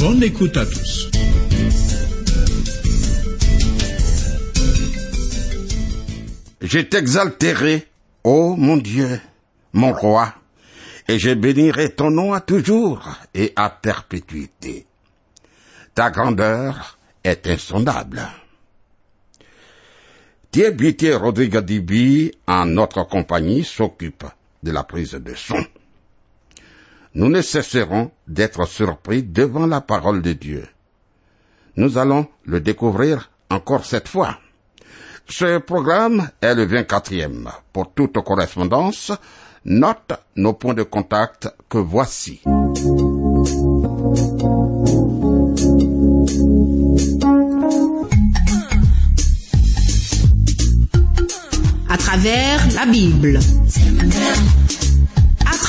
Bonne écoute à tous. Je t'exalterai, ô mon Dieu, mon roi, et je bénirai ton nom à toujours et à perpétuité. Ta grandeur est insondable. Thierry Rodrigue Dibi, en notre compagnie, s'occupe de la prise de son. Nous ne cesserons d'être surpris devant la parole de Dieu. Nous allons le découvrir encore cette fois. Ce programme est le 24e. Pour toute correspondance, note nos points de contact que voici. à travers la Bible.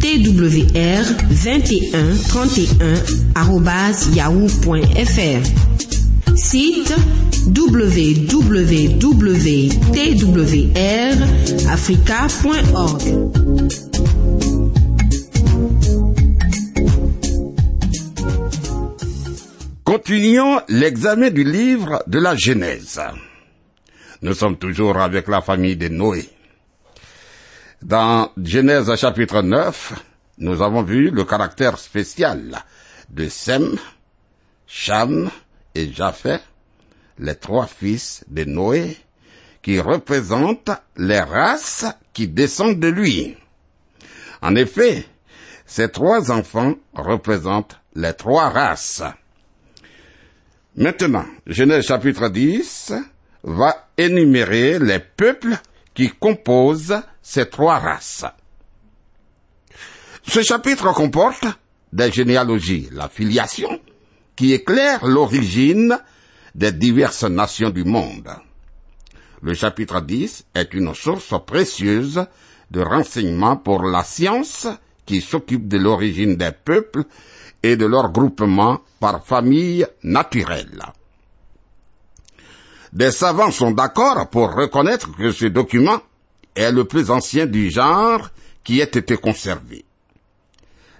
twr 21 31 yahoo.fr. Site www.twrafrica.org. Continuons l'examen du livre de la Genèse. Nous sommes toujours avec la famille de Noé. Dans Genèse chapitre 9, nous avons vu le caractère spécial de Sem, Cham et Japheth, les trois fils de Noé, qui représentent les races qui descendent de lui. En effet, ces trois enfants représentent les trois races. Maintenant, Genèse chapitre 10 va énumérer les peuples qui composent ces trois races. Ce chapitre comporte des généalogies, la filiation, qui éclaire l'origine des diverses nations du monde. Le chapitre 10 est une source précieuse de renseignements pour la science qui s'occupe de l'origine des peuples et de leur groupement par famille naturelle. Des savants sont d'accord pour reconnaître que ce document est le plus ancien du genre qui ait été conservé.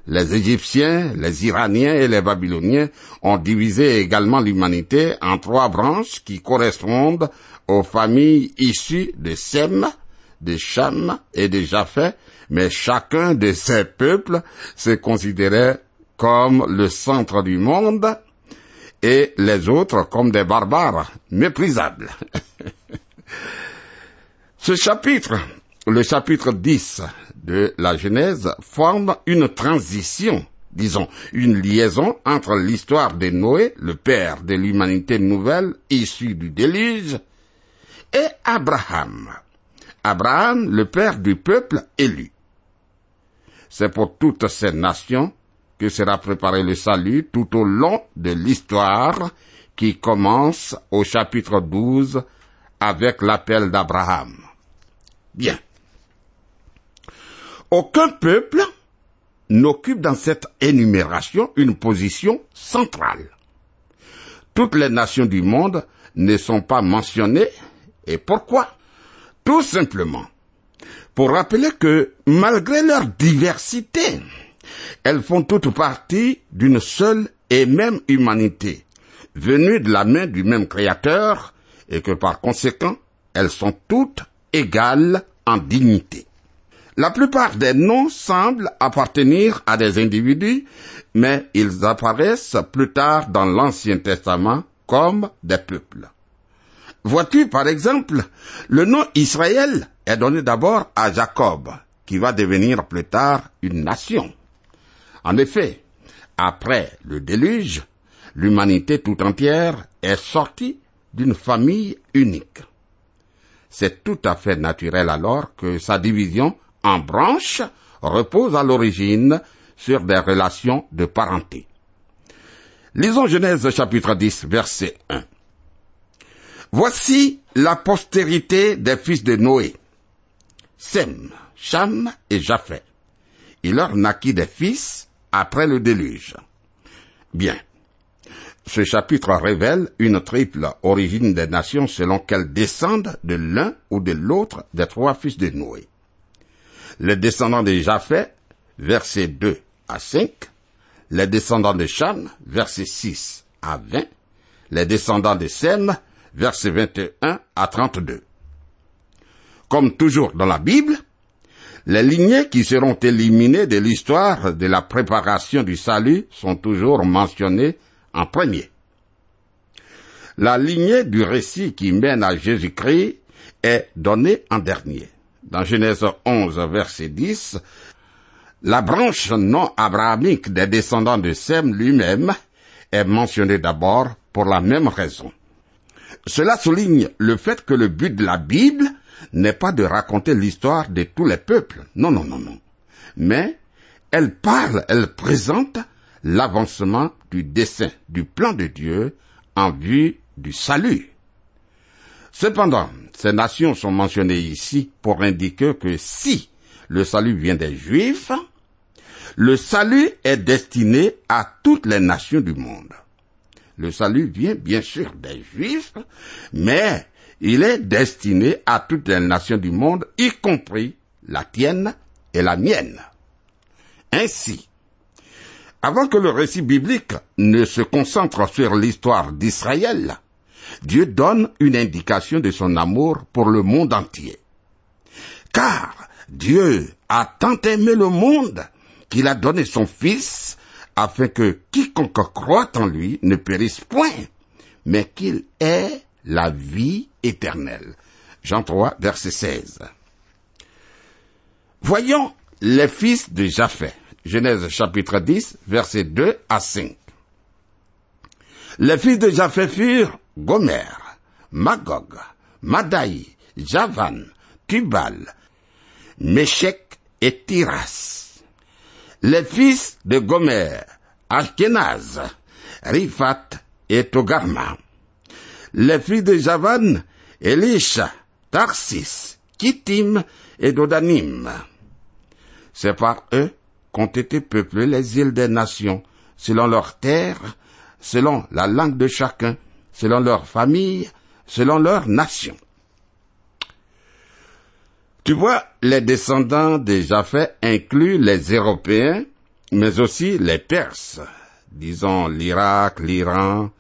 Les Égyptiens, les Iraniens et les Babyloniens ont divisé également l'humanité en trois branches qui correspondent aux familles issues de Sem, de Cham et de Japheth, mais chacun de ces peuples se considérait comme le centre du monde et les autres comme des barbares méprisables. Ce chapitre, le chapitre 10 de la Genèse, forme une transition, disons, une liaison entre l'histoire de Noé, le père de l'humanité nouvelle issue du déluge, et Abraham. Abraham, le père du peuple élu. C'est pour toutes ces nations que sera préparé le salut tout au long de l'histoire qui commence au chapitre 12 avec l'appel d'Abraham. Bien. Aucun peuple n'occupe dans cette énumération une position centrale. Toutes les nations du monde ne sont pas mentionnées. Et pourquoi? Tout simplement pour rappeler que malgré leur diversité, elles font toutes partie d'une seule et même humanité, venue de la main du même Créateur, et que par conséquent, elles sont toutes égales en dignité. La plupart des noms semblent appartenir à des individus, mais ils apparaissent plus tard dans l'Ancien Testament comme des peuples. Vois-tu, par exemple, le nom Israël est donné d'abord à Jacob, qui va devenir plus tard une nation. En effet, après le déluge, l'humanité tout entière est sortie d'une famille unique. C'est tout à fait naturel alors que sa division en branches repose à l'origine sur des relations de parenté. Lisons Genèse chapitre 10 verset 1. Voici la postérité des fils de Noé. Sem, Cham et Japhet. Il leur naquit des fils après le déluge. Bien. Ce chapitre révèle une triple origine des nations selon qu'elles descendent de l'un ou de l'autre des trois fils de Noé. Les descendants de Japhet, versets 2 à 5, les descendants de Cham, versets 6 à 20, les descendants de Sem, versets 21 à 32. Comme toujours dans la Bible, les lignées qui seront éliminées de l'histoire de la préparation du salut sont toujours mentionnées en premier. La lignée du récit qui mène à Jésus-Christ est donnée en dernier. Dans Genèse 11, verset 10, la branche non abrahamique des descendants de Sem lui-même est mentionnée d'abord pour la même raison. Cela souligne le fait que le but de la Bible n'est pas de raconter l'histoire de tous les peuples. Non, non, non, non. Mais elle parle, elle présente l'avancement du dessein, du plan de Dieu en vue du salut. Cependant, ces nations sont mentionnées ici pour indiquer que si le salut vient des Juifs, le salut est destiné à toutes les nations du monde. Le salut vient bien sûr des Juifs, mais il est destiné à toutes les nations du monde, y compris la tienne et la mienne. Ainsi, avant que le récit biblique ne se concentre sur l'histoire d'Israël, Dieu donne une indication de son amour pour le monde entier. Car Dieu a tant aimé le monde qu'il a donné son Fils afin que quiconque croit en lui ne périsse point, mais qu'il ait la vie éternelle. Jean 3, verset 16. Voyons les fils de Japhet. Genèse chapitre 10, verset 2 à 5. Les fils de Japhet furent Gomer, Magog, Madaï, Javan, Tubal, Meshek et Tiras. Les fils de Gomer, Ashkenaz, Rifat et Togarma. Les fils de Javan, Elisha, Tarsis, Kittim et Dodanim. C'est par eux qu'ont été peuplées les îles des nations, selon leurs terres, selon la langue de chacun, selon leur famille, selon leur nation. Tu vois, les descendants des Japheth incluent les Européens, mais aussi les Perses, disons l'Irak, l'Iran,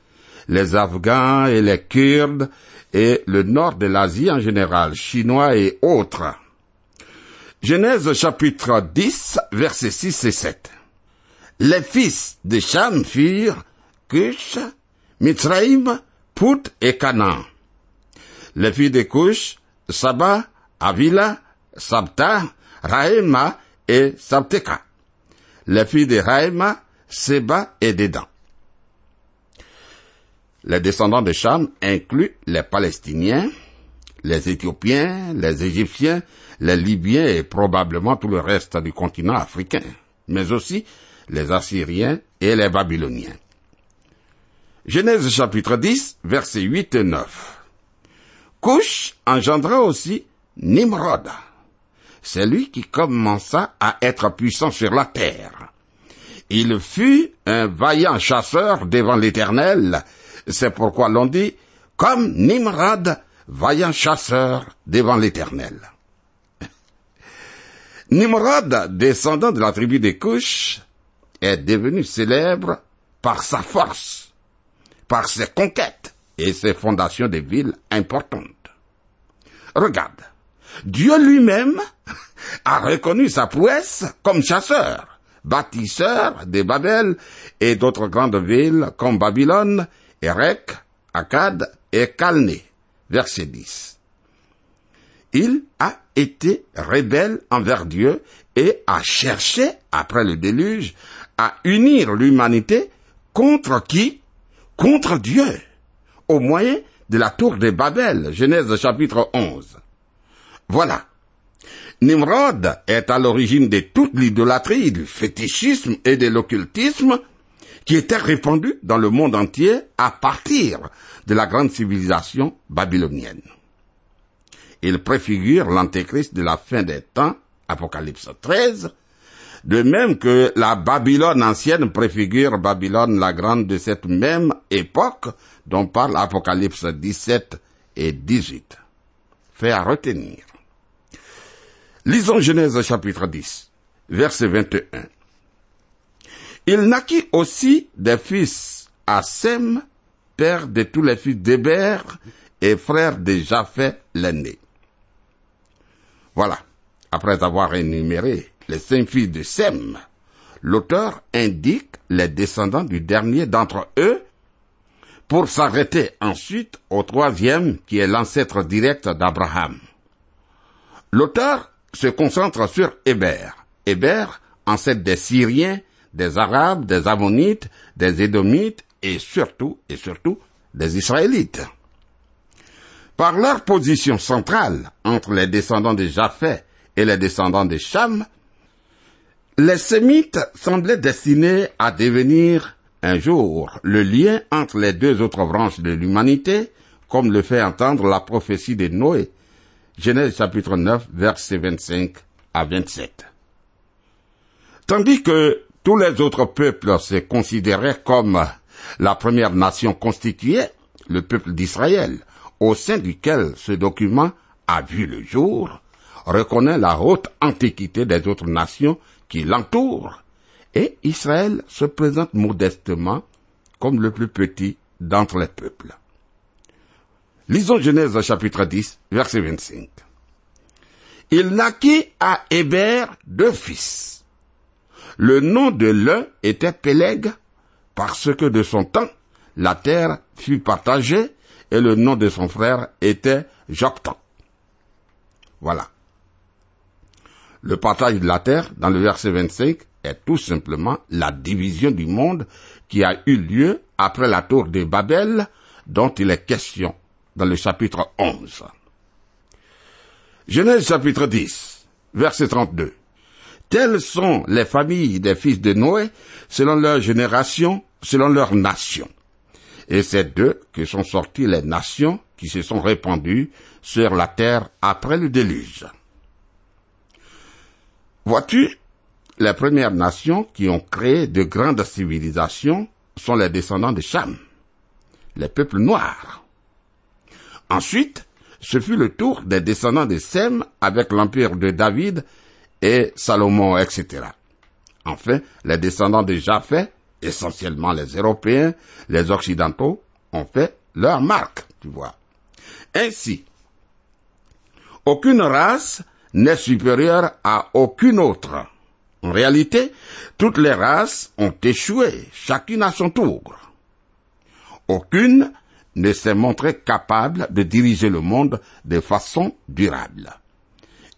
les Afghans et les Kurdes, et le nord de l'Asie en général, Chinois et autres. Genèse chapitre 10, versets 6 et 7. Les fils de Cham furent Cush, Mitzraïm, Put et Canaan. Les filles de Cush, Saba, Avila, Sabta, Raïma et Sabteka. Les filles de Raïma, Seba et Dedan. Les descendants de Cham incluent les Palestiniens, les Éthiopiens, les Égyptiens, les Libyens et probablement tout le reste du continent africain, mais aussi les Assyriens et les Babyloniens. Genèse chapitre 10, versets 8 et 9. Couche engendra aussi Nimrod. C'est lui qui commença à être puissant sur la terre. Il fut un vaillant chasseur devant l'Éternel. C'est pourquoi l'on dit, comme Nimrod, vaillant chasseur devant l'Éternel. Nimrod, descendant de la tribu des Couches, est devenu célèbre par sa force, par ses conquêtes et ses fondations de villes importantes. Regarde, Dieu lui-même a reconnu sa prouesse comme chasseur, bâtisseur de Babel et d'autres grandes villes comme Babylone, Erech, Akkad et Calné, verset 10. Il a été rebelle envers Dieu et a cherché, après le déluge, à unir l'humanité contre qui? Contre Dieu, au moyen de la tour de Babel, Genèse chapitre 11. Voilà. Nimrod est à l'origine de toute l'idolâtrie, du fétichisme et de l'occultisme qui était répandu dans le monde entier à partir de la grande civilisation babylonienne. Il préfigure l'antéchrist de la fin des temps, Apocalypse 13, de même que la Babylone ancienne préfigure Babylone la grande de cette même époque dont parle Apocalypse 17 et 18. Fait à retenir. Lisons Genèse chapitre 10, verset 21. Il naquit aussi des fils à Sem, père de tous les fils d'Héber et frère de Japheth l'aîné. Voilà. Après avoir énuméré les cinq fils de Sem, l'auteur indique les descendants du dernier d'entre eux pour s'arrêter ensuite au troisième qui est l'ancêtre direct d'Abraham. L'auteur se concentre sur Héber. Héber, ancêtre des Syriens, des Arabes, des Ammonites, des Édomites et surtout, et surtout, des Israélites. Par leur position centrale entre les descendants de Japheth et les descendants de Cham, les Sémites semblaient destinés à devenir un jour le lien entre les deux autres branches de l'humanité, comme le fait entendre la prophétie de Noé, Genèse chapitre 9, versets 25 à 27. Tandis que tous les autres peuples se considéraient comme la première nation constituée, le peuple d'Israël, au sein duquel ce document a vu le jour, reconnaît la haute antiquité des autres nations qui l'entoure, et Israël se présente modestement comme le plus petit d'entre les peuples. Lisons Genèse chapitre 10, verset 25. Il naquit à Héber deux fils. Le nom de l'un était Péleg, parce que de son temps, la terre fut partagée, et le nom de son frère était Joktan. Voilà. Le partage de la terre, dans le verset 25, est tout simplement la division du monde qui a eu lieu après la tour de Babel, dont il est question dans le chapitre 11. Genèse chapitre 10, verset 32. Telles sont les familles des fils de Noé, selon leur génération, selon leur nation. Et c'est d'eux que sont sorties les nations qui se sont répandues sur la terre après le déluge. Vois-tu, les premières nations qui ont créé de grandes civilisations sont les descendants de Cham, les peuples noirs. Ensuite, ce fut le tour des descendants de Sem avec l'empire de David et Salomon, etc. Enfin, les descendants de Japheth, essentiellement les Européens, les Occidentaux, ont fait leur marque, tu vois. Ainsi, aucune race n'est supérieure à aucune autre. En réalité, toutes les races ont échoué, chacune à son tour. Aucune ne s'est montrée capable de diriger le monde de façon durable.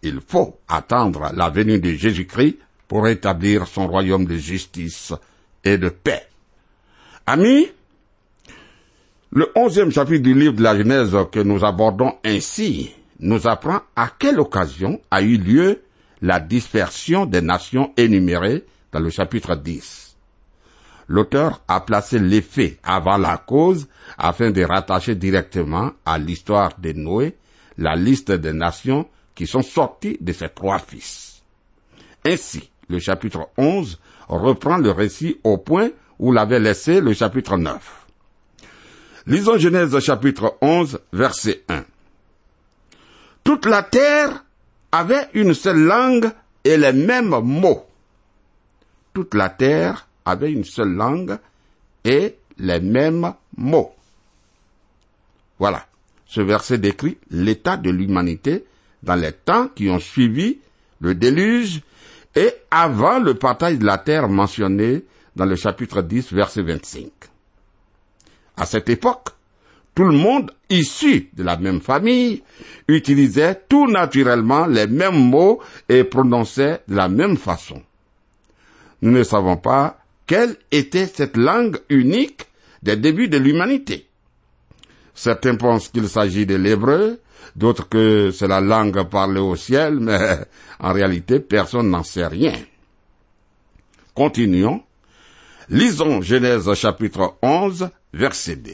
Il faut attendre la venue de Jésus-Christ pour établir son royaume de justice et de paix. Amis, le onzième chapitre du livre de la Genèse que nous abordons ainsi nous apprend à quelle occasion a eu lieu la dispersion des nations énumérées dans le chapitre 10. L'auteur a placé l'effet avant la cause afin de rattacher directement à l'histoire de Noé la liste des nations qui sont sorties de ses trois fils. Ainsi, le chapitre 11 reprend le récit au point où l'avait laissé le chapitre 9. Lisons Genèse chapitre 11 verset 1. Toute la terre avait une seule langue et les mêmes mots. Toute la terre avait une seule langue et les mêmes mots. Voilà. Ce verset décrit l'état de l'humanité dans les temps qui ont suivi le déluge et avant le partage de la terre mentionné dans le chapitre 10, verset 25. À cette époque, tout le monde issu de la même famille utilisait tout naturellement les mêmes mots et prononçait de la même façon. Nous ne savons pas quelle était cette langue unique des débuts de l'humanité. Certains pensent qu'il s'agit de l'hébreu, d'autres que c'est la langue parlée au ciel, mais en réalité personne n'en sait rien. Continuons. Lisons Genèse chapitre 11, verset 2.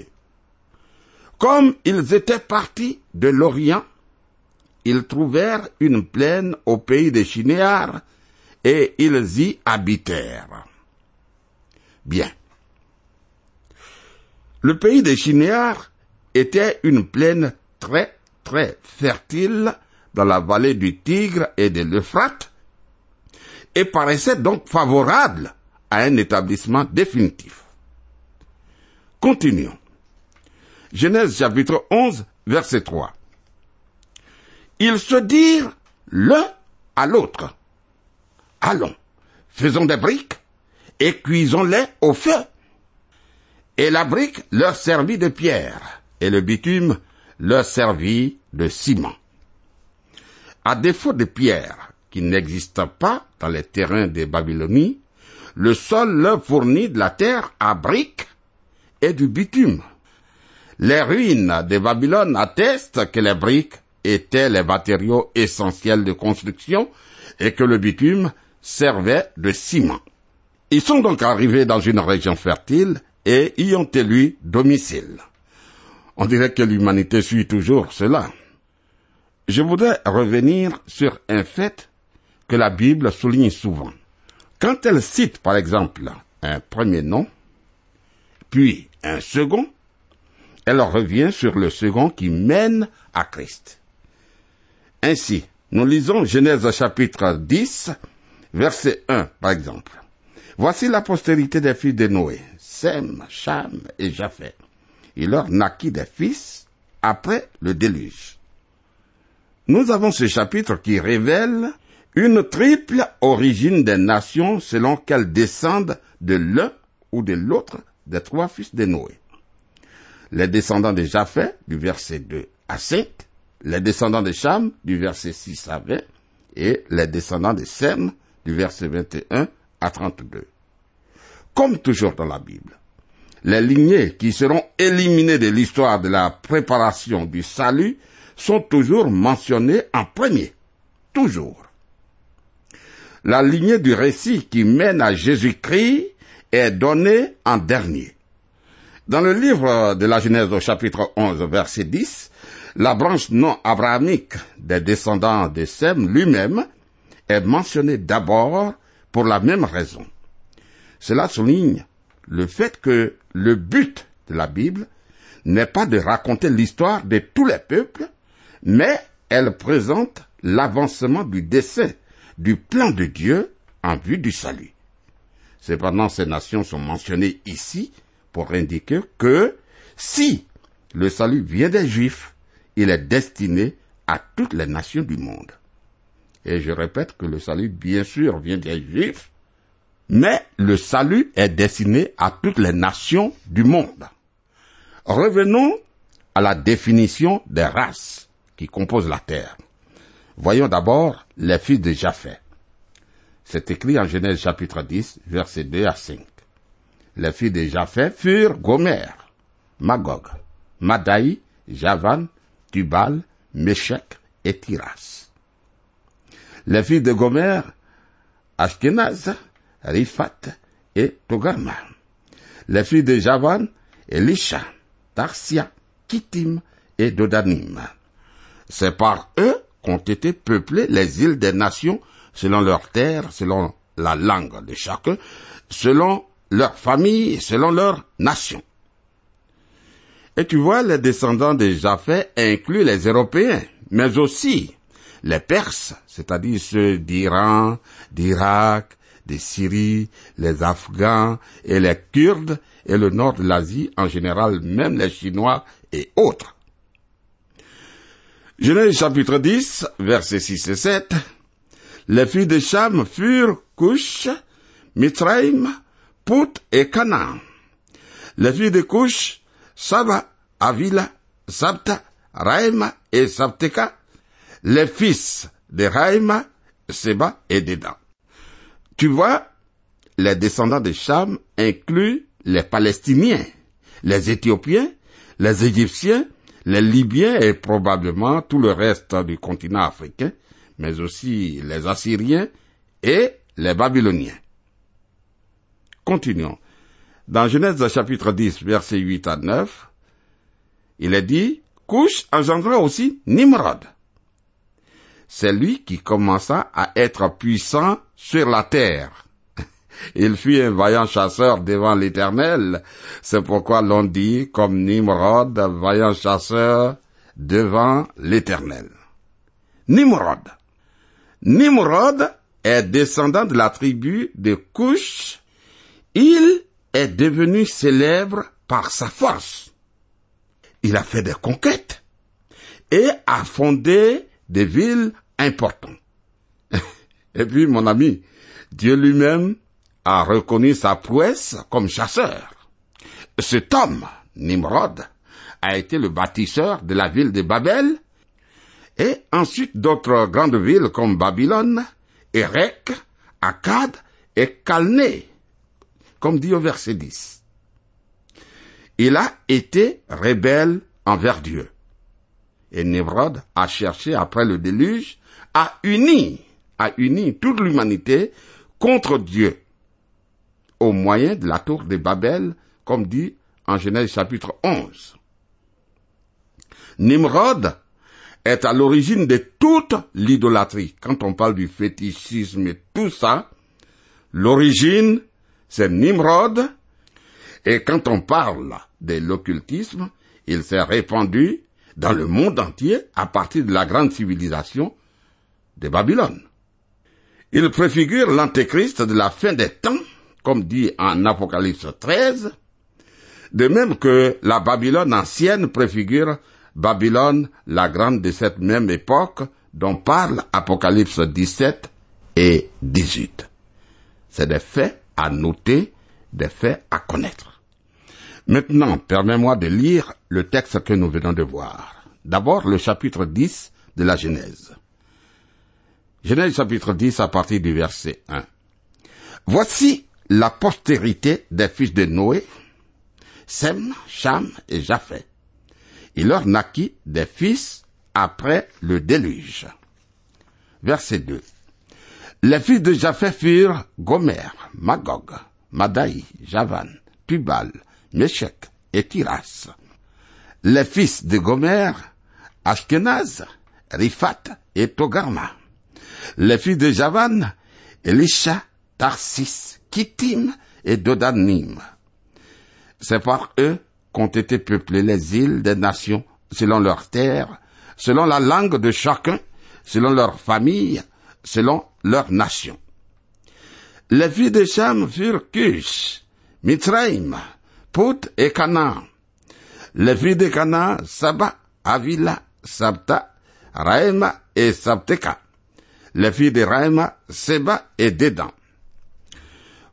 Comme ils étaient partis de l'Orient, ils trouvèrent une plaine au pays des Chinéars, et ils y habitèrent. Bien. Le pays des Chinéars était une plaine très, très fertile dans la vallée du Tigre et de l'Euphrate, et paraissait donc favorable à un établissement définitif. Continuons. Genèse chapitre 11, verset 3. Ils se dirent l'un à l'autre. Allons, faisons des briques et cuisons-les au feu. Et la brique leur servit de pierre, et le bitume leur servit de ciment. À défaut de pierre, qui n'existe pas dans les terrains des Babylonies, le sol leur fournit de la terre à briques et du bitume. Les ruines de Babylone attestent que les briques étaient les matériaux essentiels de construction et que le bitume servait de ciment. Ils sont donc arrivés dans une région fertile et y ont élu domicile. On dirait que l'humanité suit toujours cela. Je voudrais revenir sur un fait que la Bible souligne souvent. Quand elle cite, par exemple, un premier nom, puis un second, elle revient sur le second qui mène à Christ. Ainsi, nous lisons Genèse chapitre 10, verset 1, par exemple. Voici la postérité des fils de Noé, Sem, Cham et Japhet. Il leur naquit des fils après le déluge. Nous avons ce chapitre qui révèle une triple origine des nations selon qu'elles descendent de l'un ou de l'autre des trois fils de Noé les descendants de Japhet, du verset 2 à 5, les descendants de Cham, du verset 6 à 20, et les descendants de Sem, du verset 21 à 32. Comme toujours dans la Bible, les lignées qui seront éliminées de l'histoire de la préparation du salut sont toujours mentionnées en premier. Toujours. La lignée du récit qui mène à Jésus-Christ est donnée en dernier. Dans le livre de la Genèse au chapitre 11 verset 10, la branche non abrahamique des descendants de Sem lui-même est mentionnée d'abord pour la même raison. Cela souligne le fait que le but de la Bible n'est pas de raconter l'histoire de tous les peuples, mais elle présente l'avancement du décès du plan de Dieu en vue du salut. Cependant, ces nations sont mentionnées ici pour indiquer que si le salut vient des Juifs, il est destiné à toutes les nations du monde. Et je répète que le salut, bien sûr, vient des Juifs, mais le salut est destiné à toutes les nations du monde. Revenons à la définition des races qui composent la terre. Voyons d'abord les fils de Japhet. C'est écrit en Genèse chapitre 10, versets 2 à 5 les filles de Japhet furent Gomer, Magog, Madaï, Javan, Tubal, Meshech et Tiras. Les filles de Gomer, Ashkenaz, Rifat et Togarma. Les filles de Javan, Elisha, Tarsia, Kittim et Dodanim. C'est par eux qu'ont été peuplées les îles des nations selon leur terre, selon la langue de chacun, selon leur famille selon leur nation. Et tu vois, les descendants de Japhet incluent les Européens, mais aussi les Perses, c'est-à-dire ceux d'Iran, d'Irak, de Syrie, les Afghans et les Kurdes et le nord de l'Asie en général, même les Chinois et autres. Genèse chapitre 10, versets 6 et 7. Les filles de Cham furent Cush, Mitraim, Pout et Canaan. Les filles de Couche, Saba, Avila, Sabta, Raïma et Sabteka, les fils de Raïma, Seba et Dédan. Tu vois, les descendants de Cham incluent les Palestiniens, les Éthiopiens, les Égyptiens, les Libyens et probablement tout le reste du continent africain, mais aussi les Assyriens et les Babyloniens. Continuons. Dans Genèse chapitre 10, versets 8 à 9, il est dit, Couche engendra aussi Nimrod. C'est lui qui commença à être puissant sur la terre. Il fut un vaillant chasseur devant l'Éternel. C'est pourquoi l'on dit comme Nimrod, vaillant chasseur devant l'Éternel. Nimrod. Nimrod est descendant de la tribu de Cush. Il est devenu célèbre par sa force. Il a fait des conquêtes et a fondé des villes importantes. Et puis, mon ami, Dieu lui-même a reconnu sa prouesse comme chasseur. Cet homme, Nimrod, a été le bâtisseur de la ville de Babel et ensuite d'autres grandes villes comme Babylone, Erech, Akkad et Calné, comme dit au verset 10. Il a été rebelle envers Dieu. Et Nimrod a cherché, après le déluge, à unir, à unir toute l'humanité contre Dieu, au moyen de la tour de Babel, comme dit en Genèse chapitre 11. Nimrod est à l'origine de toute l'idolâtrie. Quand on parle du fétichisme et tout ça, l'origine, c'est Nimrod. Et quand on parle de l'occultisme, il s'est répandu dans le monde entier à partir de la grande civilisation de Babylone. Il préfigure l'antéchrist de la fin des temps, comme dit en Apocalypse 13, de même que la Babylone ancienne préfigure Babylone, la grande de cette même époque, dont parle Apocalypse 17 et 18. C'est des faits à noter, des faits à connaître. Maintenant, permets-moi de lire le texte que nous venons de voir. D'abord, le chapitre 10 de la Genèse. Genèse chapitre 10 à partir du verset 1. Voici la postérité des fils de Noé, Sem, Cham et Japhet. Il leur naquit des fils après le déluge. Verset 2. Les fils de Japhet furent Gomer, Magog, Madaï, Javan, Tubal, Meshech et Tiras. Les fils de Gomer, Ashkenaz, Rifat et Togarma. Les fils de Javan, Elisha, Tarsis, Kittim et Dodanim. C'est par eux qu'ont été peuplées les îles des nations selon leurs terres, selon la langue de chacun, selon leur famille, selon leur nation. Les filles de Cham furent Cush, Mitzraïm, Put et Canaan. Les filles de Canaan, Saba, Avila, Sabta, Raïma et Sabteka. Les filles de Raïma, Seba et Dédan.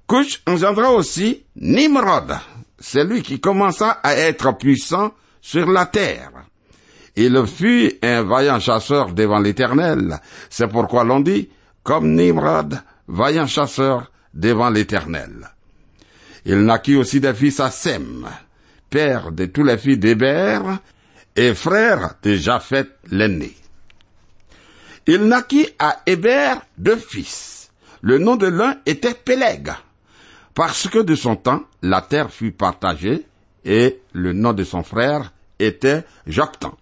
Cush engendra aussi Nimrod, celui qui commença à être puissant sur la terre. Il fut un vaillant chasseur devant l'Éternel. C'est pourquoi l'on dit, comme Nimrod, vaillant chasseur devant l'Éternel. Il naquit aussi des fils à Sem, père de tous les fils d'Héber, et frère de Japhet l'aîné. Il naquit à Héber deux fils. Le nom de l'un était Péleg, parce que de son temps, la terre fut partagée, et le nom de son frère était Joctan.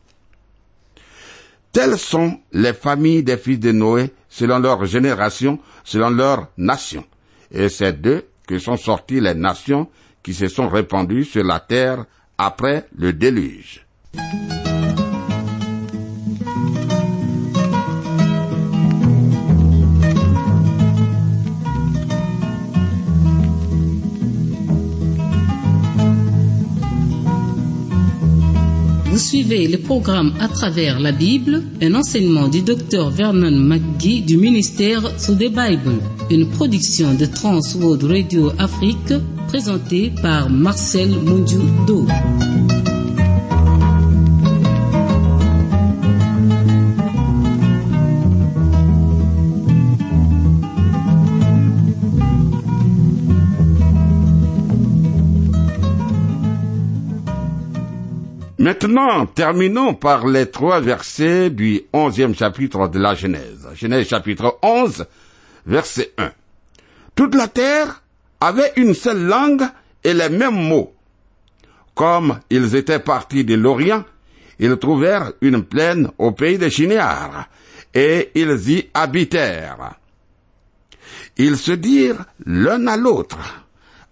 Telles sont les familles des fils de Noé selon leur génération, selon leur nation. Et c'est d'eux que sont sorties les nations qui se sont répandues sur la terre après le déluge. Suivez le programme à travers la Bible, un enseignement du docteur Vernon McGee du ministère sous des Bible, une production de Trans World Radio Afrique présentée par Marcel Mundiu-Do. Maintenant, terminons par les trois versets du onzième chapitre de la Genèse. Genèse chapitre 11, verset 1. Toute la terre avait une seule langue et les mêmes mots. Comme ils étaient partis de l'Orient, ils trouvèrent une plaine au pays de Chinéar, et ils y habitèrent. Ils se dirent l'un à l'autre,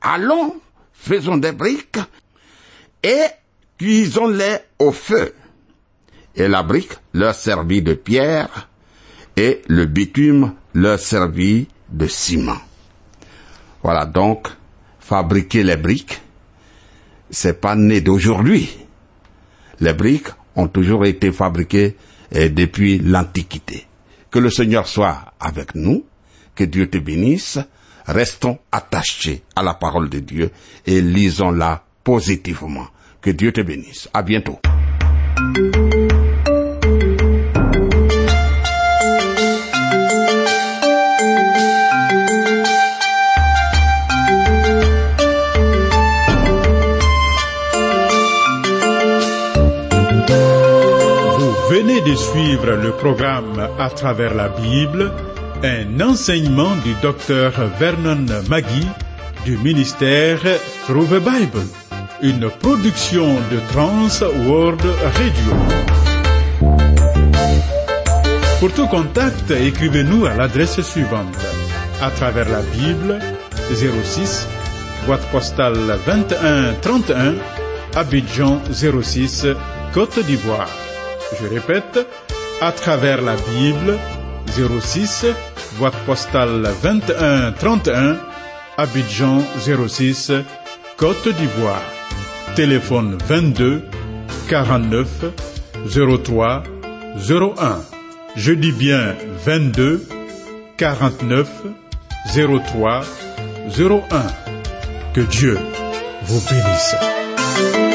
allons, faisons des briques, et cuisons-les au feu. Et la brique leur servit de pierre, et le bitume leur servit de ciment. Voilà donc, fabriquer les briques, c'est pas né d'aujourd'hui. Les briques ont toujours été fabriquées eh, depuis l'Antiquité. Que le Seigneur soit avec nous, que Dieu te bénisse, restons attachés à la parole de Dieu et lisons-la positivement. Que Dieu te bénisse. À bientôt. Vous venez de suivre le programme À travers la Bible, un enseignement du docteur Vernon Magui du ministère Through Bible, une production de Trans World Radio. Pour tout contact, écrivez-nous à l'adresse suivante. À travers la Bible, 06, boîte postale 21 31, Abidjan 06, Côte d'Ivoire. Je répète, à travers la Bible, 06, boîte postale 21 31, Abidjan 06, Côte d'Ivoire. Téléphone 22 49 03 01. Je dis bien 22 49 03 01. Que Dieu vous bénisse.